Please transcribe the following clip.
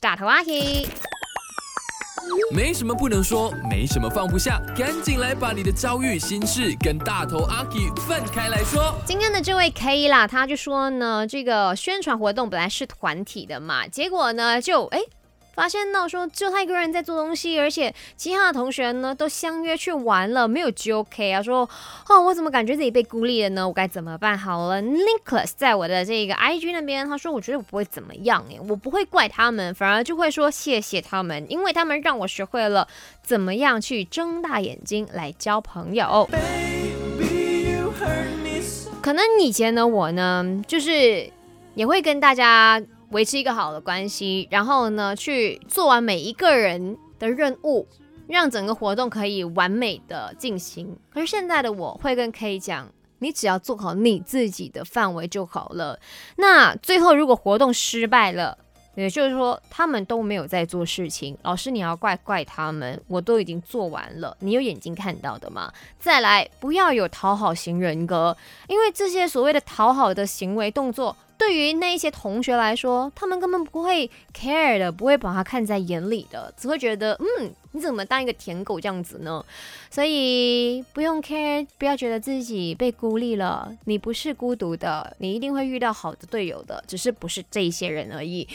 是大头阿 K。没什么不能说，没什么放不下，赶紧来把你的遭遇、心事跟大头阿 K 分开来说。今天的这位 K 啦，他就说呢，这个宣传活动本来是团体的嘛，结果呢就哎。发现到说就他一个人在做东西，而且其他的同学呢都相约去玩了，没有 JOK 啊。说哦，我怎么感觉自己被孤立了呢？我该怎么办？好了，Nicholas 在我的这个 IG 那边，他说我觉得我不会怎么样诶，我不会怪他们，反而就会说谢谢他们，因为他们让我学会了怎么样去睁大眼睛来交朋友。可能以前的我呢，就是也会跟大家。维持一个好的关系，然后呢，去做完每一个人的任务，让整个活动可以完美的进行。可是现在的我会跟 K 讲，你只要做好你自己的范围就好了。那最后如果活动失败了，也就是说他们都没有在做事情，老师你要怪怪他们，我都已经做完了，你有眼睛看到的吗？再来，不要有讨好型人格，因为这些所谓的讨好的行为动作。对于那一些同学来说，他们根本不会 care 的，不会把他看在眼里的，只会觉得，嗯，你怎么当一个舔狗这样子呢？所以不用 care，不要觉得自己被孤立了，你不是孤独的，你一定会遇到好的队友的，只是不是这些人而已。